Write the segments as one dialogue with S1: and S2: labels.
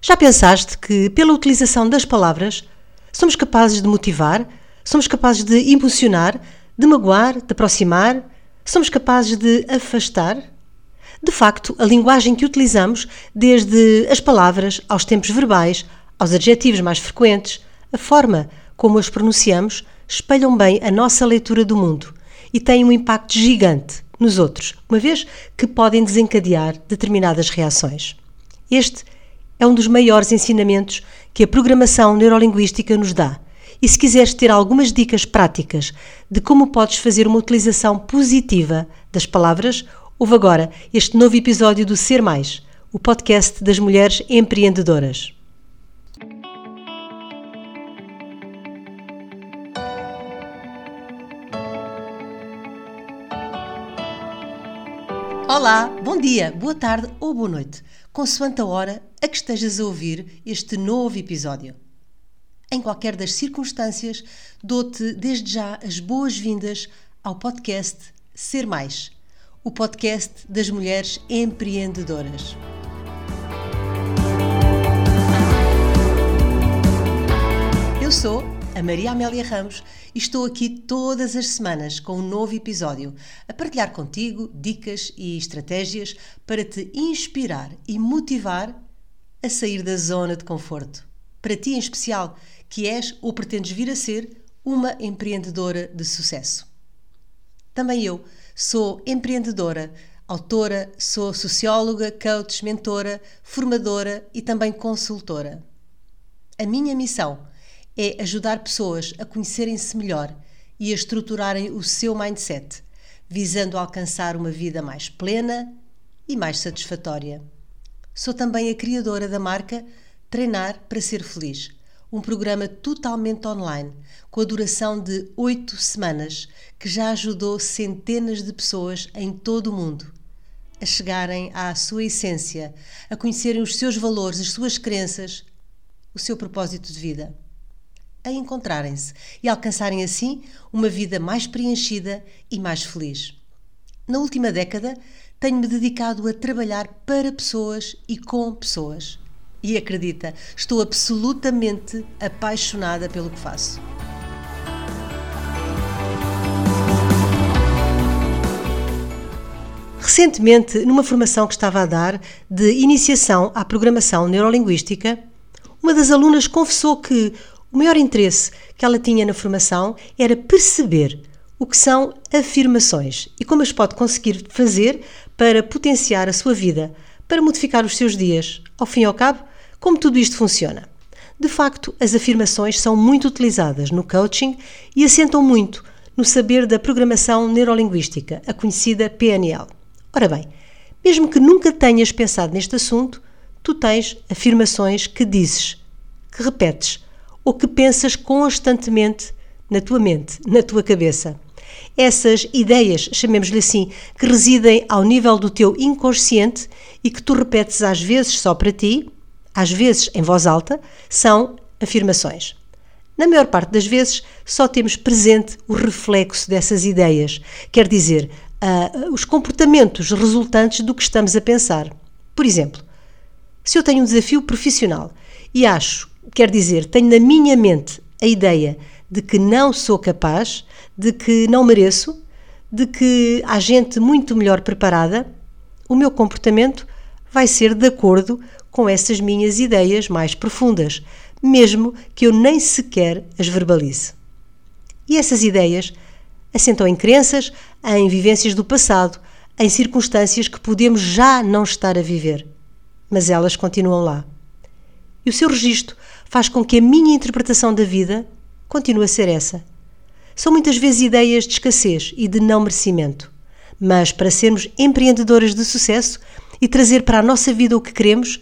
S1: Já pensaste que, pela utilização das palavras, somos capazes de motivar, somos capazes de emocionar, de magoar, de aproximar, somos capazes de afastar? De facto, a linguagem que utilizamos, desde as palavras aos tempos verbais, aos adjetivos mais frequentes, a forma como as pronunciamos, espelham bem a nossa leitura do mundo e têm um impacto gigante nos outros, uma vez que podem desencadear determinadas reações. Este é um dos maiores ensinamentos que a programação neurolinguística nos dá. E se quiseres ter algumas dicas práticas de como podes fazer uma utilização positiva das palavras, ouve agora este novo episódio do Ser Mais, o podcast das mulheres empreendedoras. Olá, bom dia, boa tarde ou boa noite, consoante a hora a que estejas a ouvir este novo episódio. Em qualquer das circunstâncias, dou-te desde já as boas-vindas ao podcast Ser Mais, o podcast das mulheres empreendedoras. Eu sou a Maria Amélia Ramos e estou aqui todas as semanas com um novo episódio a partilhar contigo dicas e estratégias para te inspirar e motivar a sair da zona de conforto. Para ti em especial, que és ou pretendes vir a ser uma empreendedora de sucesso. Também eu sou empreendedora, autora, sou socióloga, coach, mentora, formadora e também consultora. A minha missão é ajudar pessoas a conhecerem-se melhor e a estruturarem o seu mindset, visando alcançar uma vida mais plena e mais satisfatória. Sou também a criadora da marca Treinar para Ser Feliz, um programa totalmente online, com a duração de oito semanas, que já ajudou centenas de pessoas em todo o mundo a chegarem à sua essência, a conhecerem os seus valores, as suas crenças, o seu propósito de vida a encontrarem-se e alcançarem assim uma vida mais preenchida e mais feliz. Na última década, tenho-me dedicado a trabalhar para pessoas e com pessoas. E acredita, estou absolutamente apaixonada pelo que faço. Recentemente, numa formação que estava a dar de iniciação à programação neurolinguística, uma das alunas confessou que o maior interesse que ela tinha na formação era perceber o que são afirmações e como as pode conseguir fazer para potenciar a sua vida, para modificar os seus dias. Ao fim e ao cabo, como tudo isto funciona? De facto, as afirmações são muito utilizadas no coaching e assentam muito no saber da programação neurolinguística, a conhecida PNL. Ora bem, mesmo que nunca tenhas pensado neste assunto, tu tens afirmações que dizes, que repetes, ou que pensas constantemente na tua mente, na tua cabeça. Essas ideias, chamemos-lhe assim, que residem ao nível do teu inconsciente e que tu repetes às vezes só para ti, às vezes em voz alta, são afirmações. Na maior parte das vezes, só temos presente o reflexo dessas ideias, quer dizer, uh, os comportamentos resultantes do que estamos a pensar. Por exemplo, se eu tenho um desafio profissional e acho Quer dizer, tenho na minha mente a ideia de que não sou capaz, de que não mereço, de que há gente muito melhor preparada, o meu comportamento vai ser de acordo com essas minhas ideias mais profundas, mesmo que eu nem sequer as verbalize. E essas ideias assentam em crenças, em vivências do passado, em circunstâncias que podemos já não estar a viver, mas elas continuam lá. E o seu registro faz com que a minha interpretação da vida continue a ser essa. São muitas vezes ideias de escassez e de não merecimento. Mas para sermos empreendedoras de sucesso e trazer para a nossa vida o que queremos,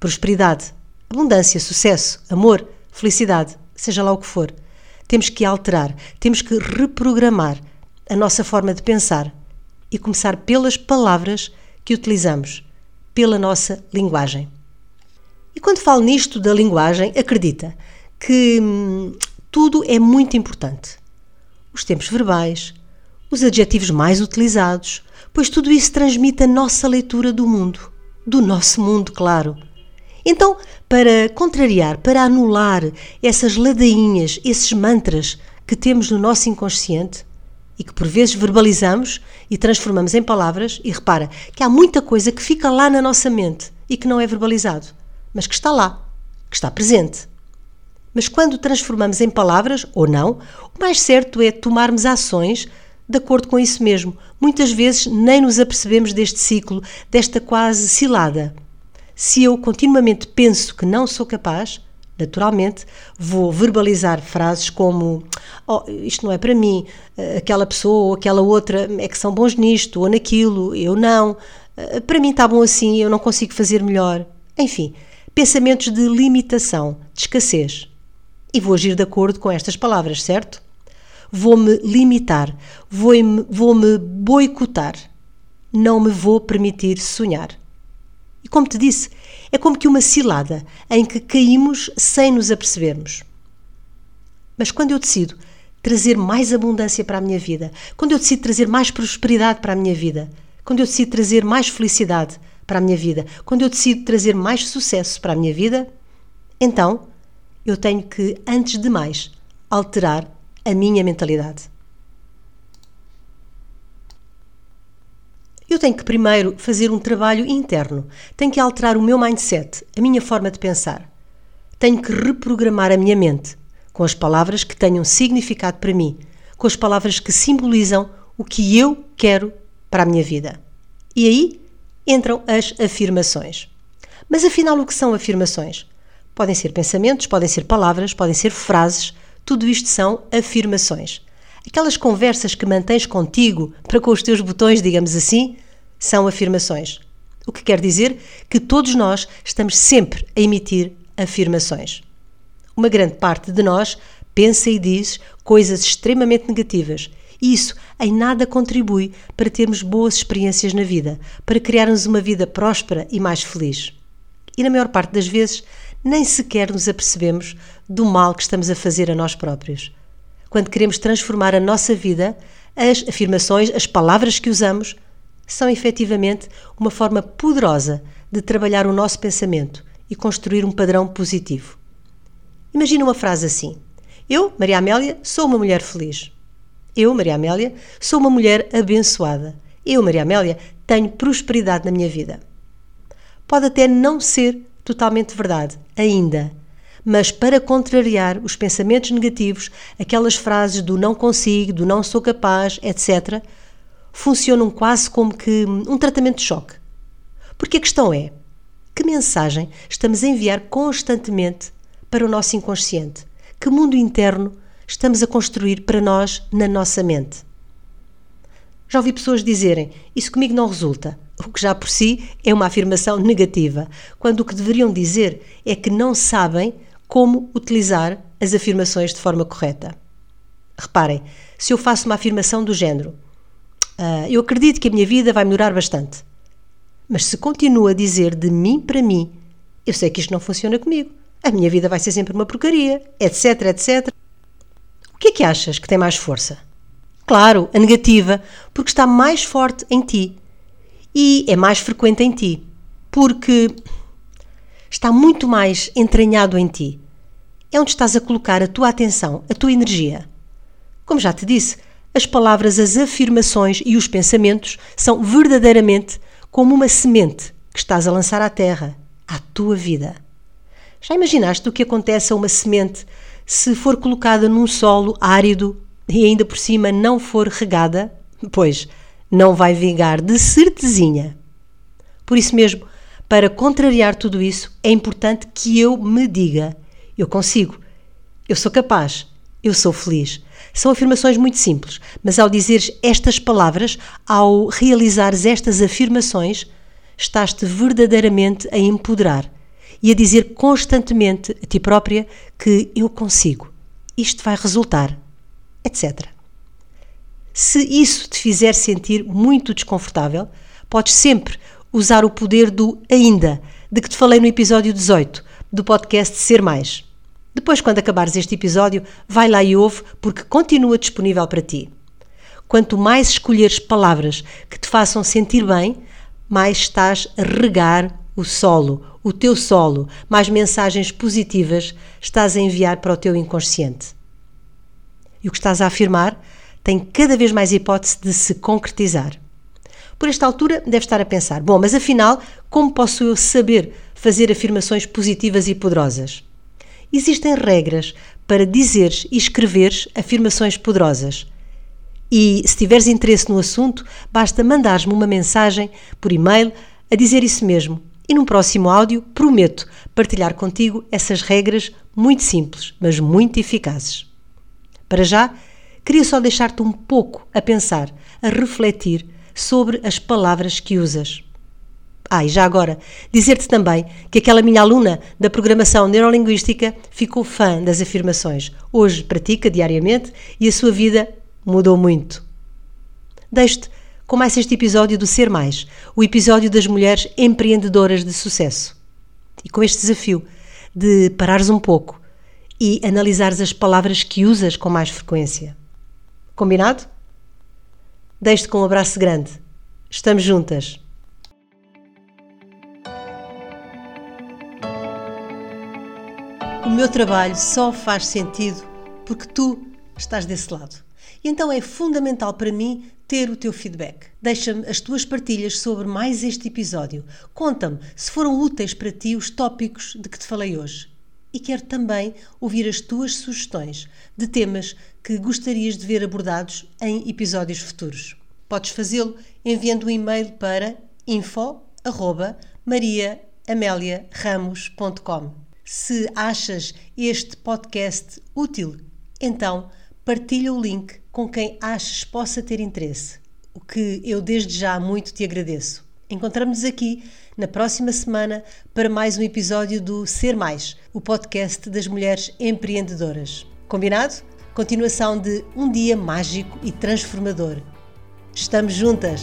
S1: prosperidade, abundância, sucesso, amor, felicidade, seja lá o que for, temos que alterar, temos que reprogramar a nossa forma de pensar e começar pelas palavras que utilizamos, pela nossa linguagem. E quando falo nisto da linguagem, acredita que hum, tudo é muito importante. Os tempos verbais, os adjetivos mais utilizados, pois tudo isso transmite a nossa leitura do mundo, do nosso mundo, claro. Então, para contrariar, para anular essas ladainhas, esses mantras que temos no nosso inconsciente e que por vezes verbalizamos e transformamos em palavras, e repara que há muita coisa que fica lá na nossa mente e que não é verbalizado, mas que está lá, que está presente. Mas quando transformamos em palavras, ou não, o mais certo é tomarmos ações de acordo com isso mesmo. Muitas vezes nem nos apercebemos deste ciclo, desta quase cilada. Se eu continuamente penso que não sou capaz, naturalmente vou verbalizar frases como oh, isto não é para mim, aquela pessoa ou aquela outra é que são bons nisto ou naquilo, eu não, para mim está bom assim, eu não consigo fazer melhor. Enfim, pensamentos de limitação, de escassez. E vou agir de acordo com estas palavras, certo? Vou-me limitar, vou-me vou -me boicotar. Não me vou permitir sonhar. E como te disse, é como que uma cilada em que caímos sem nos apercebermos. Mas quando eu decido trazer mais abundância para a minha vida, quando eu decido trazer mais prosperidade para a minha vida, quando eu decido trazer mais felicidade para a minha vida, quando eu decido trazer mais sucesso para a minha vida, então eu tenho que, antes de mais, alterar a minha mentalidade. Eu tenho que primeiro fazer um trabalho interno, tenho que alterar o meu mindset, a minha forma de pensar. Tenho que reprogramar a minha mente com as palavras que tenham significado para mim, com as palavras que simbolizam o que eu quero para a minha vida. E aí entram as afirmações. Mas afinal, o que são afirmações? Podem ser pensamentos, podem ser palavras, podem ser frases, tudo isto são afirmações. Aquelas conversas que mantens contigo para com os teus botões, digamos assim, são afirmações. O que quer dizer que todos nós estamos sempre a emitir afirmações. Uma grande parte de nós pensa e diz coisas extremamente negativas. E isso em nada contribui para termos boas experiências na vida, para criarmos uma vida próspera e mais feliz. E na maior parte das vezes nem sequer nos apercebemos do mal que estamos a fazer a nós próprios. Quando queremos transformar a nossa vida, as afirmações, as palavras que usamos, são efetivamente uma forma poderosa de trabalhar o nosso pensamento e construir um padrão positivo. Imagina uma frase assim: Eu, Maria Amélia, sou uma mulher feliz. Eu, Maria Amélia, sou uma mulher abençoada. Eu, Maria Amélia, tenho prosperidade na minha vida. Pode até não ser totalmente verdade, ainda. Mas para contrariar os pensamentos negativos, aquelas frases do não consigo, do não sou capaz, etc., funcionam quase como que um tratamento de choque. Porque a questão é: que mensagem estamos a enviar constantemente para o nosso inconsciente? Que mundo interno estamos a construir para nós na nossa mente? Já ouvi pessoas dizerem: Isso comigo não resulta o que já por si é uma afirmação negativa, quando o que deveriam dizer é que não sabem como utilizar as afirmações de forma correta. Reparem, se eu faço uma afirmação do género, uh, eu acredito que a minha vida vai melhorar bastante, mas se continuo a dizer de mim para mim, eu sei que isto não funciona comigo, a minha vida vai ser sempre uma porcaria, etc, etc. O que é que achas que tem mais força? Claro, a negativa, porque está mais forte em ti e é mais frequente em ti, porque está muito mais entranhado em ti. É onde estás a colocar a tua atenção, a tua energia. Como já te disse, as palavras, as afirmações e os pensamentos são verdadeiramente como uma semente que estás a lançar à terra, à tua vida. Já imaginaste o que acontece a uma semente se for colocada num solo árido e ainda por cima não for regada? Pois, não vai vingar de certezinha. Por isso mesmo, para contrariar tudo isso, é importante que eu me diga: eu consigo, eu sou capaz, eu sou feliz. São afirmações muito simples, mas ao dizeres estas palavras, ao realizares estas afirmações, estás-te verdadeiramente a empoderar e a dizer constantemente a ti própria que eu consigo, isto vai resultar, etc. Se isso te fizer sentir muito desconfortável, podes sempre usar o poder do ainda, de que te falei no episódio 18 do podcast Ser Mais. Depois, quando acabares este episódio, vai lá e ouve, porque continua disponível para ti. Quanto mais escolheres palavras que te façam sentir bem, mais estás a regar o solo, o teu solo, mais mensagens positivas estás a enviar para o teu inconsciente. E o que estás a afirmar tem cada vez mais hipótese de se concretizar. Por esta altura, deve estar a pensar: bom, mas afinal, como posso eu saber fazer afirmações positivas e poderosas? Existem regras para dizeres e escreveres afirmações poderosas. E se tiveres interesse no assunto, basta mandares-me uma mensagem por e-mail a dizer isso mesmo. E num próximo áudio prometo partilhar contigo essas regras muito simples, mas muito eficazes. Para já, queria só deixar-te um pouco a pensar, a refletir sobre as palavras que usas. Ah, e já agora, dizer-te também que aquela minha aluna da programação neurolinguística ficou fã das afirmações. Hoje pratica diariamente e a sua vida mudou muito. Deixo-te com mais este episódio do Ser Mais, o episódio das mulheres empreendedoras de sucesso. E com este desafio de parares um pouco e analisares as palavras que usas com mais frequência. Combinado? Deixo-te com um abraço grande. Estamos juntas. O meu trabalho só faz sentido porque tu estás desse lado. E então é fundamental para mim ter o teu feedback. Deixa-me as tuas partilhas sobre mais este episódio. Conta-me se foram úteis para ti os tópicos de que te falei hoje. E quero também ouvir as tuas sugestões de temas que gostarias de ver abordados em episódios futuros. Podes fazê-lo enviando um e-mail para info@mariaameliaramos.com. Se achas este podcast útil, então partilha o link com quem achas possa ter interesse, o que eu desde já muito te agradeço. Encontramos-nos aqui na próxima semana para mais um episódio do Ser Mais, o podcast das mulheres empreendedoras. Combinado? Continuação de um dia mágico e transformador. Estamos juntas!